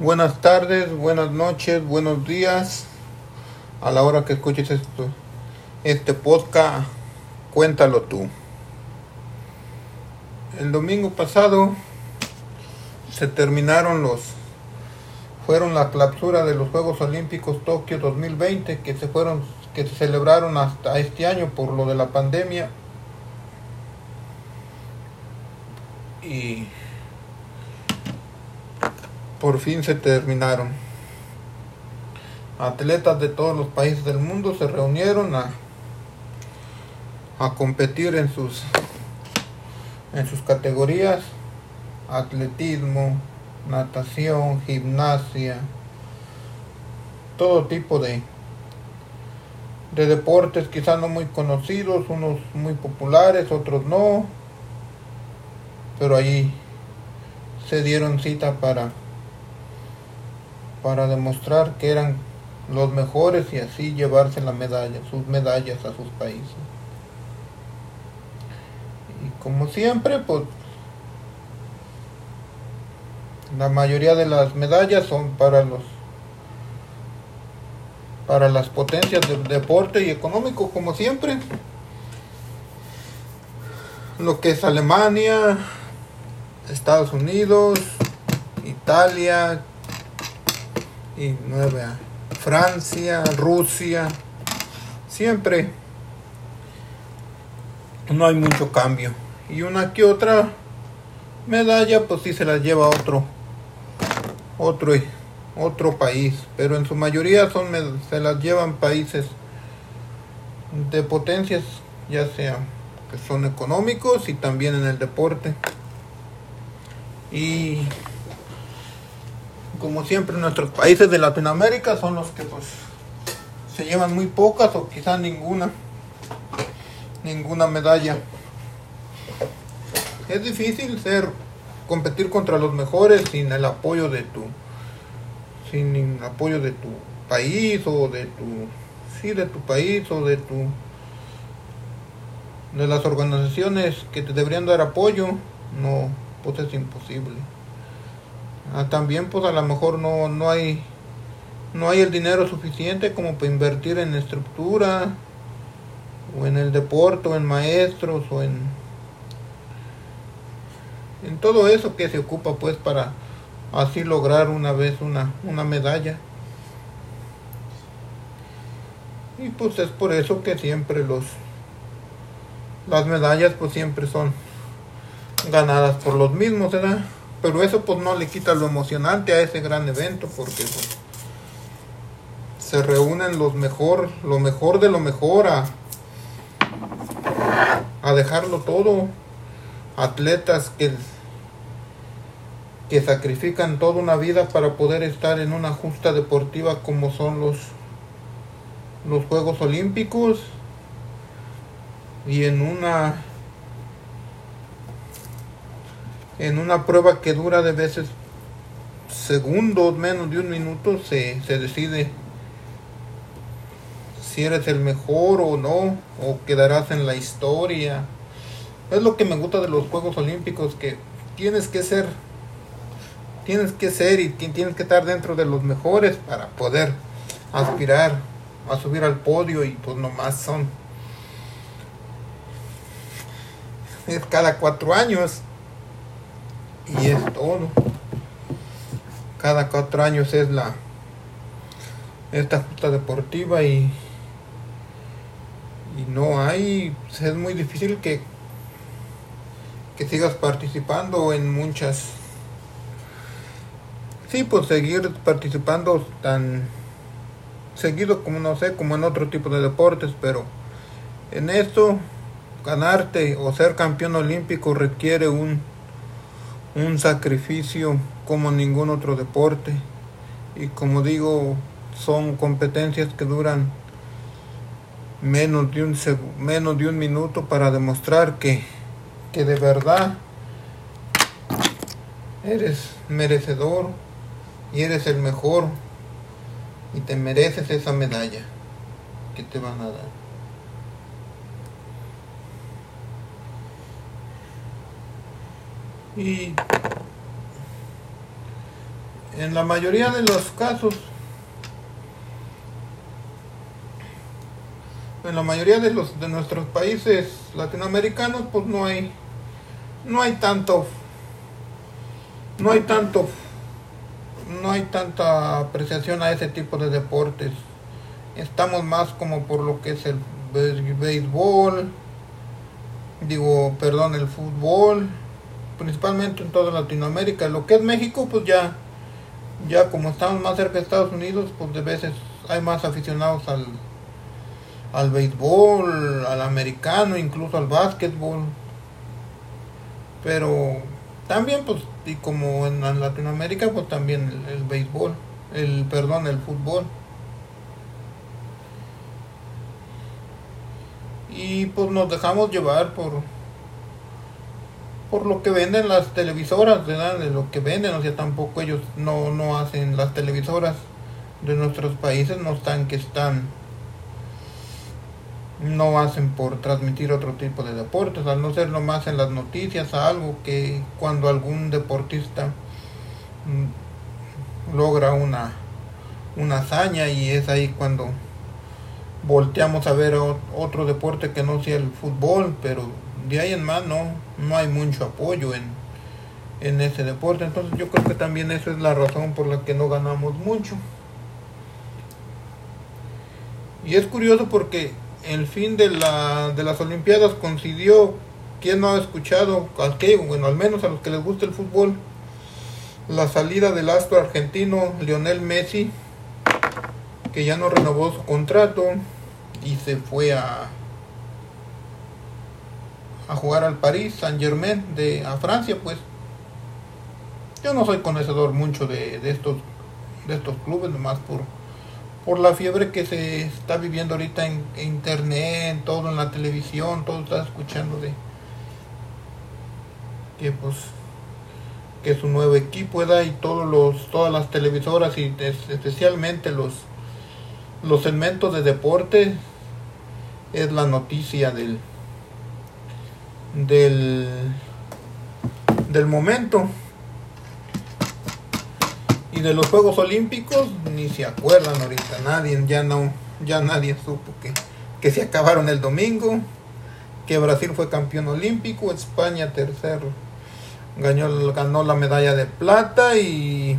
Buenas tardes, buenas noches, buenos días. A la hora que escuches esto, este podcast, cuéntalo tú. El domingo pasado se terminaron los fueron la clausura de los Juegos Olímpicos Tokio 2020 que se fueron que se celebraron hasta este año por lo de la pandemia y por fin se terminaron. Atletas de todos los países del mundo se reunieron a, a competir en sus en sus categorías atletismo, natación, gimnasia, todo tipo de de deportes quizás no muy conocidos, unos muy populares, otros no, pero allí se dieron cita para para demostrar que eran los mejores y así llevarse la medalla, sus medallas a sus países. Y como siempre, pues la mayoría de las medallas son para los para las potencias del deporte y económico como siempre lo que es Alemania Estados Unidos Italia y Nueva Francia Rusia. Siempre no hay mucho cambio. Y una que otra medalla pues sí se la lleva otro otro otro país, pero en su mayoría son se las llevan países de potencias, ya sea que son económicos y también en el deporte. Y como siempre nuestros países de Latinoamérica son los que pues se llevan muy pocas o quizás ninguna ninguna medalla. Es difícil ser competir contra los mejores sin el apoyo de tu sin apoyo de tu país o de tu sí de tu país o de tu de las organizaciones que te deberían dar apoyo no pues es imposible ah, también pues a lo mejor no no hay no hay el dinero suficiente como para invertir en estructura o en el deporte o en maestros o en en todo eso que se ocupa pues para así lograr una vez una, una medalla. Y pues es por eso que siempre los las medallas pues siempre son ganadas por los mismos, ¿verdad? Pero eso pues no le quita lo emocionante a ese gran evento porque pues, se reúnen los mejor, lo mejor de lo mejor a, a dejarlo todo. Atletas que que sacrifican toda una vida para poder estar en una justa deportiva como son los, los Juegos Olímpicos y en una en una prueba que dura de veces segundos, menos de un minuto, se, se decide si eres el mejor o no, o quedarás en la historia. Es lo que me gusta de los Juegos Olímpicos, que tienes que ser tienes que ser y tienes que estar dentro de los mejores para poder aspirar a subir al podio y pues nomás son es cada cuatro años y es todo cada cuatro años es la esta justa deportiva y y no hay es muy difícil que que sigas participando en muchas. Sí, pues seguir participando tan seguido como no sé, como en otro tipo de deportes, pero en esto ganarte o ser campeón olímpico requiere un un sacrificio como ningún otro deporte y como digo son competencias que duran menos de un menos de un minuto para demostrar que que de verdad eres merecedor y eres el mejor y te mereces esa medalla que te van a dar. Y en la mayoría de los casos, en la mayoría de los de nuestros países latinoamericanos, pues no hay, no hay tanto, no hay tanto, no hay tanta apreciación a ese tipo de deportes. Estamos más como por lo que es el béisbol, digo, perdón, el fútbol, principalmente en toda Latinoamérica. Lo que es México, pues ya, ya como estamos más cerca de Estados Unidos, pues de veces hay más aficionados al, al béisbol, al americano, incluso al básquetbol. Pero también, pues, y como en, Latinoamérica, pues también el, el béisbol, el, perdón, el fútbol. y pues nos dejamos llevar por por lo que venden las televisoras, ¿verdad? De lo que venden, o sea, tampoco ellos no, no hacen las televisoras de nuestros países, no están que están, no hacen por transmitir otro tipo de deportes, al no ser nomás en las noticias, algo que cuando algún deportista mm, logra una, una hazaña y es ahí cuando volteamos a ver otro deporte que no sea el fútbol, pero de ahí en más no, hay mucho apoyo en, en ese deporte. Entonces yo creo que también eso es la razón por la que no ganamos mucho. Y es curioso porque el fin de, la, de las Olimpiadas coincidió, quien no ha escuchado, bueno, al menos a los que les gusta el fútbol, la salida del astro argentino Lionel Messi, que ya no renovó su contrato, y se fue a a jugar al París Saint Germain de a Francia pues. Yo no soy conocedor mucho de, estos de estos clubes nomás por por la fiebre que se está viviendo ahorita en, internet todo en la televisión todo está escuchando de que pues que su nuevo equipo da y todos los todas las televisoras y especialmente los los segmentos de deporte es la noticia del del del momento y de los Juegos Olímpicos ni se acuerdan ahorita nadie ya no ya nadie supo que, que se acabaron el domingo que Brasil fue campeón olímpico España tercero ganó, ganó la medalla de plata y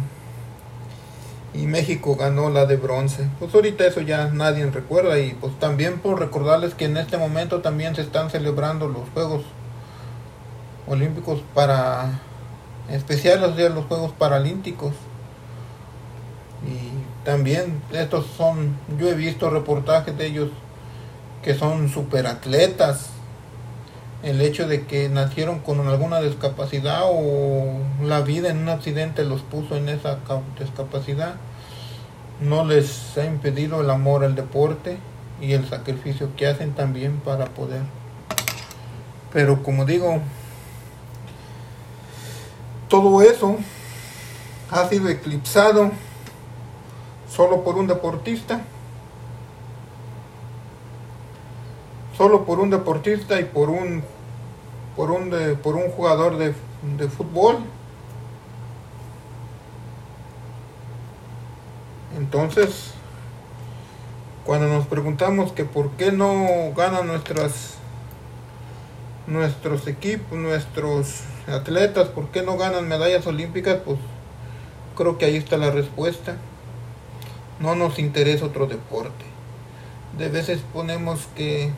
y México ganó la de bronce. Pues ahorita eso ya nadie recuerda y pues también por recordarles que en este momento también se están celebrando los Juegos Olímpicos para especiales de los Juegos Paralímpicos. Y también estos son, yo he visto reportajes de ellos que son superatletas. El hecho de que nacieron con alguna discapacidad o la vida en un accidente los puso en esa discapacidad no les ha impedido el amor al deporte y el sacrificio que hacen también para poder. Pero como digo, todo eso ha sido eclipsado solo por un deportista, solo por un deportista y por un por un por un jugador de, de fútbol. Entonces, cuando nos preguntamos que por qué no ganan nuestras nuestros equipos, nuestros atletas, por qué no ganan medallas olímpicas, pues creo que ahí está la respuesta. No nos interesa otro deporte. De veces ponemos que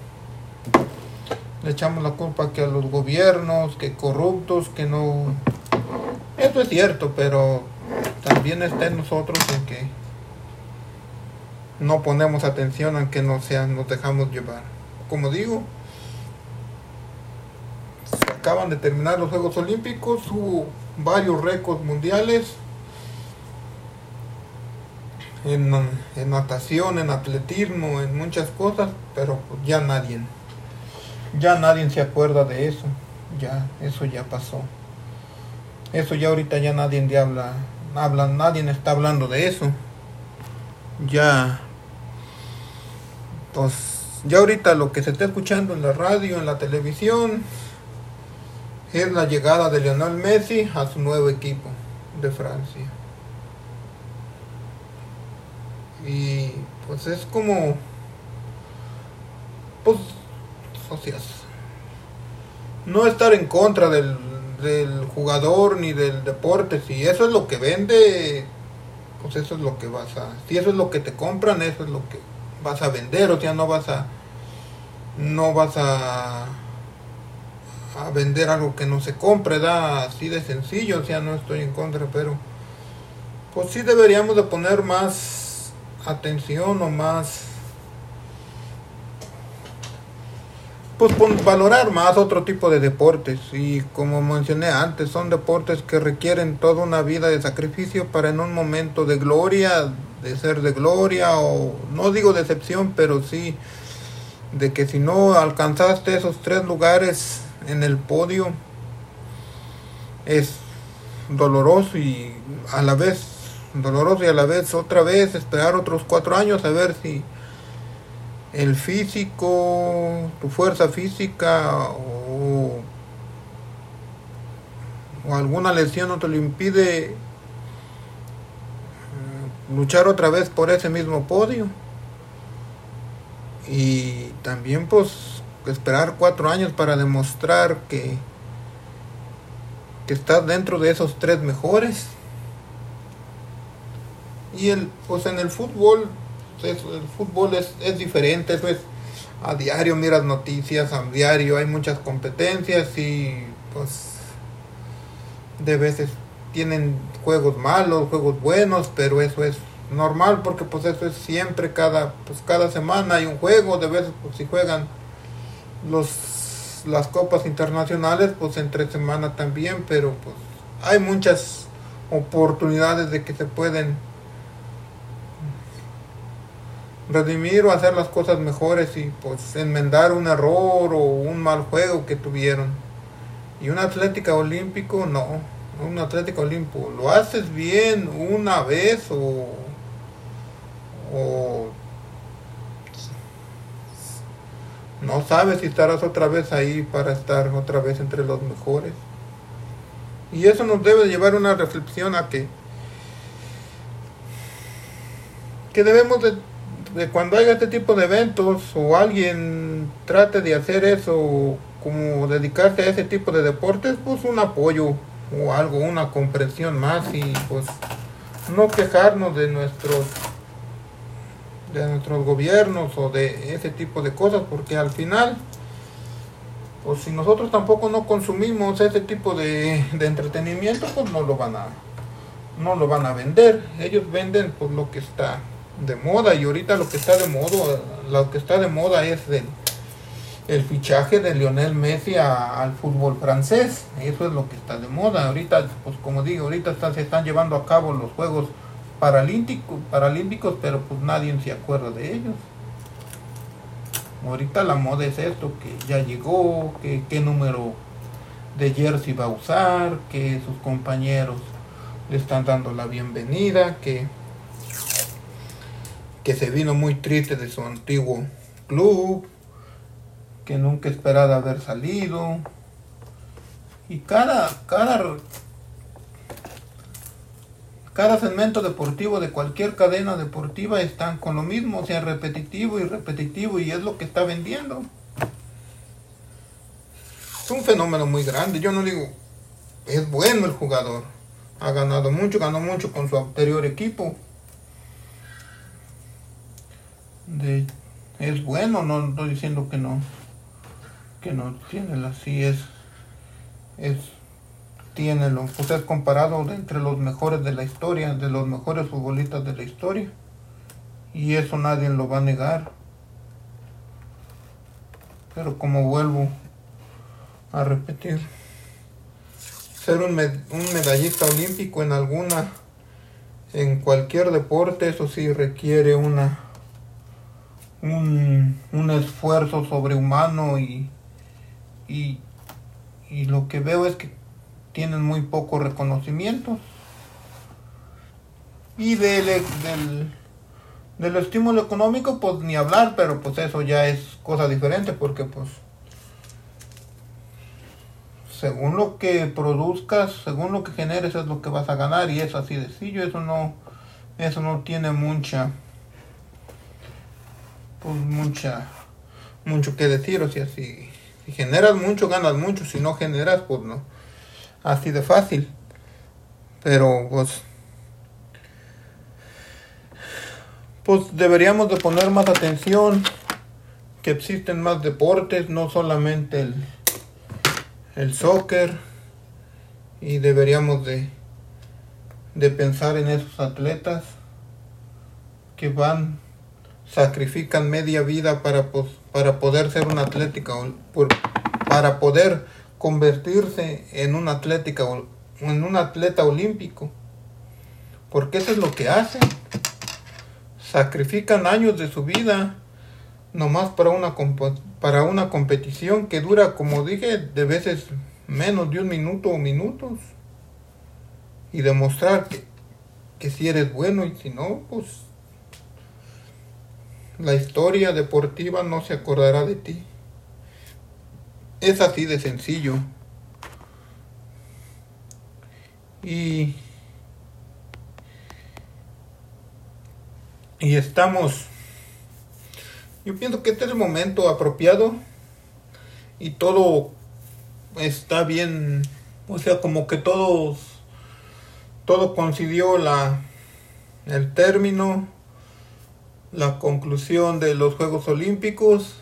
le echamos la culpa que a los gobiernos, que corruptos, que no... Eso es cierto, pero también está en nosotros en que no ponemos atención a que no sean, nos dejamos llevar. Como digo, acaban de terminar los Juegos Olímpicos, hubo varios récords mundiales en, natación, en atletismo, en muchas cosas, pero pues ya nadie, ya nadie se acuerda de eso, ya, eso ya pasó. Eso ya ahorita ya nadie habla, habla, nadie está hablando de eso. Ya pues ya ahorita lo que se está escuchando en la radio, en la televisión, es la llegada de Lionel Messi a su nuevo equipo de Francia. Y pues es como, pues, socias. No estar en contra del, del jugador ni del deporte. Si eso es lo que vende, pues eso es lo que vas a... Si eso es lo que te compran, eso es lo que vas a vender. O sea, no vas a... No vas a a vender algo que no se compre, da así de sencillo, o sea, no estoy en contra, pero pues sí deberíamos de poner más atención o más pues valorar más otro tipo de deportes. Y como mencioné antes son deportes que requieren toda una vida de sacrificio para en un momento de gloria de ser de gloria o no digo decepción pero sí de que si no alcanzaste esos tres lugares en el podio es doloroso y a la vez doloroso y a la vez otra vez esperar otros cuatro años a ver si el físico, tu fuerza física o, o alguna lesión no te lo impide eh, luchar otra vez por ese mismo podio. Y también pues esperar cuatro años para demostrar que, que estás dentro de esos tres mejores. Y el, pues en el fútbol, el fútbol es, es diferente, eso es a diario, miras noticias, a diario hay muchas competencias y pues de veces tienen juegos malos, juegos buenos, pero eso es normal porque pues eso es siempre cada pues cada semana hay un juego, de veces pues si juegan los las copas internacionales pues entre semana también pero pues hay muchas oportunidades de que se pueden redimir o hacer las cosas mejores y pues enmendar un error o un mal juego que tuvieron. Y un atlética olímpico no. Un atlético olímpico lo haces bien una vez o o no sabes si estarás otra vez ahí para estar otra vez entre los mejores. Y eso nos debe llevar una reflexión a que, que debemos de, de cuando haya este tipo de eventos o alguien trate de hacer eso, como dedicarse a ese tipo de deportes, pues un apoyo o algo, una comprensión más y pues no quejarnos de nuestros de nuestros gobiernos o de ese tipo de cosas, porque al final, pues si nosotros tampoco no consumimos ese tipo de, entretenimiento, pues no lo van a no lo van a vender. Ellos venden por lo que está de moda y ahorita lo que está de moda, lo que está de moda es el, el fichaje de Lionel Messi al fútbol francés. Eso es lo que está de moda. Ahorita, pues como digo, ahorita se están llevando a cabo los juegos paralímpicos, paralímpicos, pero pues nadie se acuerda de ellos. Ahorita la moda es esto, que ya llegó, que qué número de jersey va a usar, que sus compañeros le están dando la bienvenida, que, que se vino muy triste de su antiguo club, que nunca esperaba haber salido. Y cada, cada cada segmento deportivo de cualquier cadena deportiva están con lo mismo, o sea, repetitivo y repetitivo, y es lo que está vendiendo. Es un fenómeno muy grande. Yo no digo, es bueno el jugador. Ha ganado mucho, ganó mucho con su anterior equipo. es bueno, no estoy diciendo que no, que no tiene así es, es tiene lo, pues es comparado entre los mejores de la historia, de los mejores futbolistas de la historia. Y eso nadie lo va a negar. Pero como vuelvo a repetir, ser un, un medallista olímpico en alguna, en cualquier deporte, eso sí requiere una un, un esfuerzo sobrehumano y, y, y lo que veo es que tienen muy poco reconocimiento. Y del, del, del estímulo económico, pues ni hablar, pero pues eso ya es cosa diferente porque pues según lo que produzcas, según lo que generes es lo que vas a ganar y es así de sencillo, eso no eso no tiene mucha pues mucha mucho que decir, o sea, si, si generas mucho, ganas mucho, si no generas, pues no, así de fácil. Pero pues pues deberíamos de poner más atención que existen más deportes, no solamente el, el soccer y deberíamos de, de pensar en esos atletas que van sacrifican media vida para, para poder ser un atlética, para poder convertirse en un atlética, en un atleta olímpico. Porque eso es lo que hacen. Sacrifican años de su vida nomás para una, para una competición que dura, como dije, de veces menos de un minuto o minutos. Y demostrar que, que si eres bueno y si no, pues la historia deportiva no se acordará de ti. Es así de sencillo. Y, y estamos, yo pienso que este es el momento apropiado y todo está bien, o sea, como que todos, todo coincidió la, el término la conclusión de los Juegos Olímpicos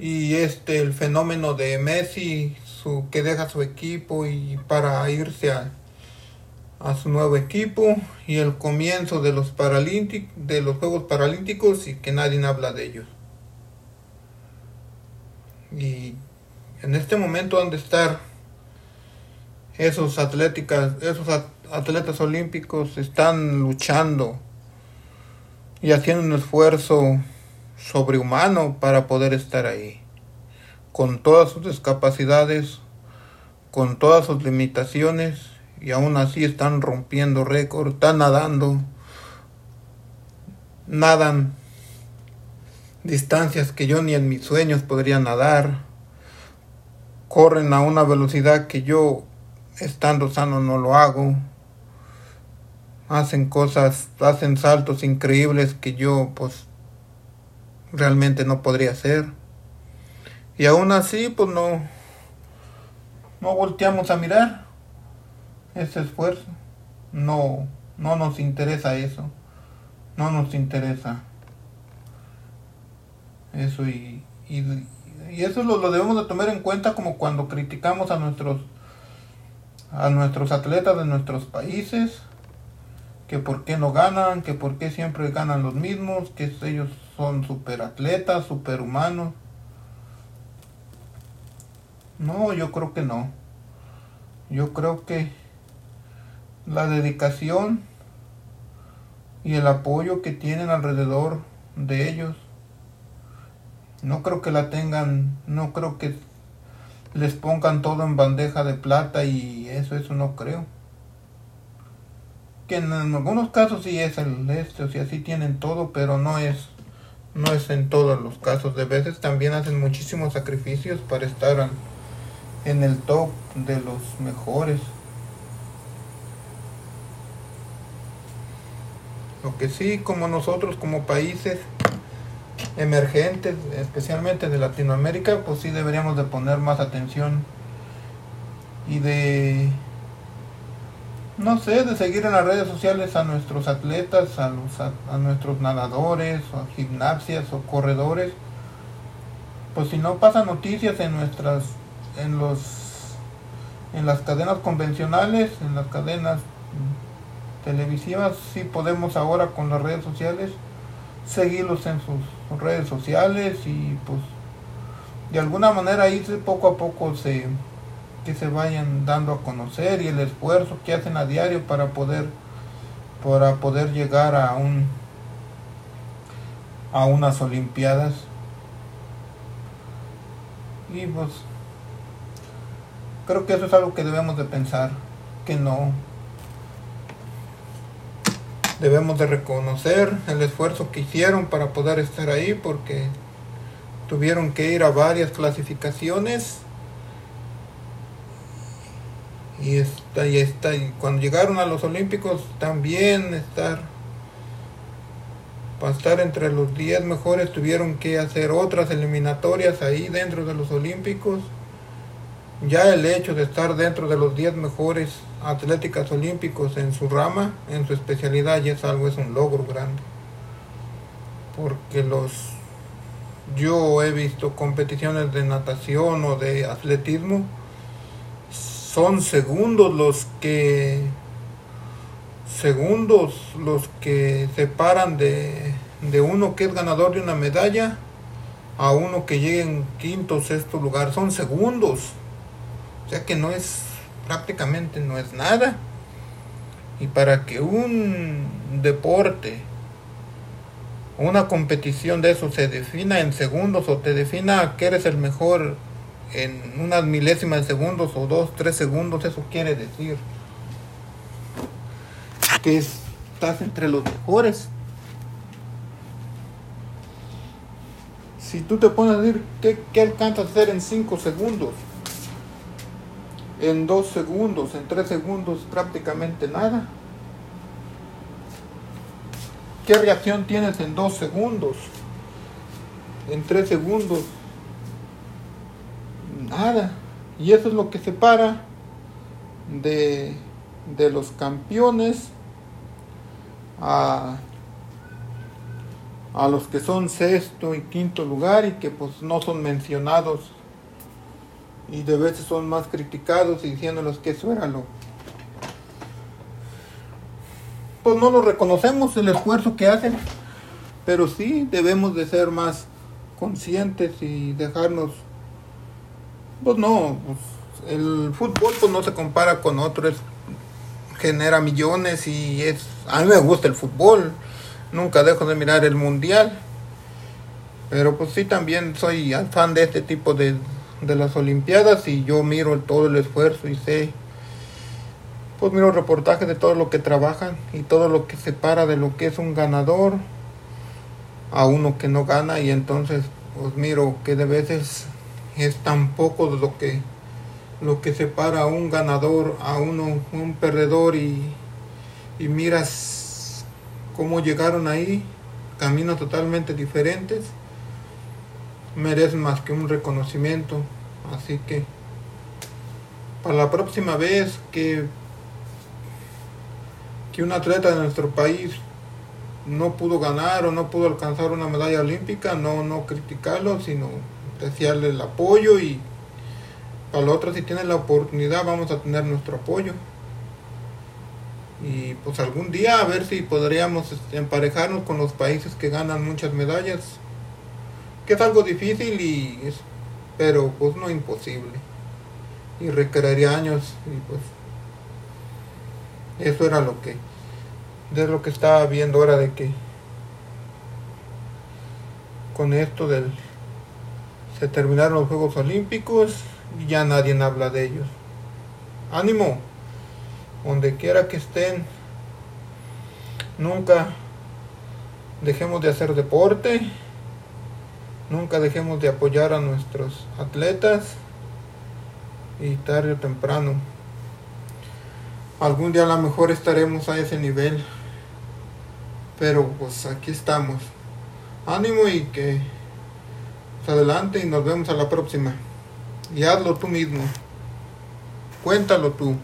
y este el fenómeno de Messi su que deja su equipo y para irse a, a su nuevo equipo y el comienzo de los de los Juegos Paralímpicos y que nadie habla de ellos. Y en este momento han de estar esos atléticas, esos atletas olímpicos están luchando y haciendo un esfuerzo sobrehumano para poder estar ahí, con todas sus discapacidades, con todas sus limitaciones, y aún así están rompiendo récord, están nadando, nadan distancias que yo ni en mis sueños podría nadar, corren a una velocidad que yo estando sano no lo hago hacen cosas, hacen saltos increíbles que yo pues realmente no podría hacer. Y aún así pues no, no volteamos a mirar ese esfuerzo. No, no nos interesa eso. No nos interesa eso y, y, eso lo, lo, debemos de tomar en cuenta como cuando criticamos a nuestros a nuestros atletas de nuestros países que por qué no ganan, que por qué siempre ganan los mismos, que ellos son super atletas, super humanos. No, yo creo que no. Yo creo que la dedicación y el apoyo que tienen alrededor de ellos, no creo que la tengan, no creo que les pongan todo en bandeja de plata y eso, eso no creo que en algunos casos sí es el este, o sea, sí tienen todo, pero no es no es en todos los casos. De veces también hacen muchísimos sacrificios para estar en el top de los mejores. Lo que sí, como nosotros, como países emergentes, especialmente de Latinoamérica, pues sí deberíamos de poner más atención y de no sé, de seguir en las redes sociales a nuestros atletas, a, los, a, nuestros nadadores, o gimnasias o corredores. Pues si no pasan noticias en nuestras, en los, en las cadenas convencionales, en las cadenas televisivas, sí podemos ahora con las redes sociales seguirlos en sus redes sociales y pues de alguna manera ahí poco a poco se que se vayan dando a conocer y el esfuerzo que hacen a diario para poder para poder llegar a un a unas olimpiadas. Y pues creo que eso es algo que debemos de pensar que no. Debemos de reconocer el esfuerzo que hicieron para poder estar ahí porque tuvieron que ir a varias clasificaciones y está y está y cuando llegaron a los olímpicos también estar para estar entre los 10 mejores tuvieron que hacer otras eliminatorias ahí dentro de los Olímpicos. Ya el hecho de estar dentro de los 10 mejores atléticas olímpicos en su rama, en su especialidad, ya es algo, es un logro grande. Porque los yo he visto competiciones de natación o de atletismo, son segundos los que segundos los que separan de, de uno que es ganador de una medalla a uno que llegue en quinto o sexto lugar. Son segundos. O sea que no es prácticamente no es nada. Y para que un deporte, una competición de eso se defina en segundos o te defina que eres el mejor en unas milésimas de segundos o dos, tres segundos, eso quiere decir que estás entre los mejores. Si tú te pones a decir qué, qué alcanzas a hacer en 5 segundos, en 2 segundos, en 3 segundos, prácticamente nada. ¿Qué reacción tienes en 2 segundos? En 3 segundos, Y eso es lo que separa de, de los campeones a, a los que son sexto y quinto lugar y que pues no son mencionados. Y de veces son más criticados y diciéndoles que eso era lo pues no lo reconocemos el esfuerzo que hacen. Pero sí debemos de ser más conscientes y dejarnos pues no pues, el fútbol pues no se compara con otros genera millones y es a mí me gusta el fútbol nunca dejo de mirar el mundial pero pues sí también soy fan de este tipo de, de las olimpiadas y yo miro todo el esfuerzo y sé pues miro reportajes de todo lo que trabajan y todo lo que separa de lo que es un ganador a uno que no gana y entonces pues miro que de veces es tan poco de lo que lo que separa a un ganador a uno, un perdedor y, y miras cómo llegaron ahí, caminos totalmente diferentes, merecen más que un reconocimiento. Así que para la próxima vez que, que un atleta de nuestro país no pudo ganar o no pudo alcanzar una medalla olímpica, no, no criticarlo, sino desearle el apoyo y para la otra si tienen la oportunidad vamos a tener nuestro apoyo. Y pues algún día a ver si podríamos este, emparejarnos con los países que ganan muchas medallas que es algo difícil y pero pues no imposible. Y requeriría años y pues eso era lo que de lo que estaba viendo ahora de que con esto del se terminaron los Juegos Olímpicos y ya nadie habla de ellos. Ánimo, donde quiera que estén, nunca dejemos de hacer deporte, nunca dejemos de apoyar a nuestros atletas y tarde o temprano. Algún día a lo mejor estaremos a ese nivel, pero pues aquí estamos. Ánimo y que adelante y nos vemos a la próxima y hazlo tú mismo. Cuéntalo tú.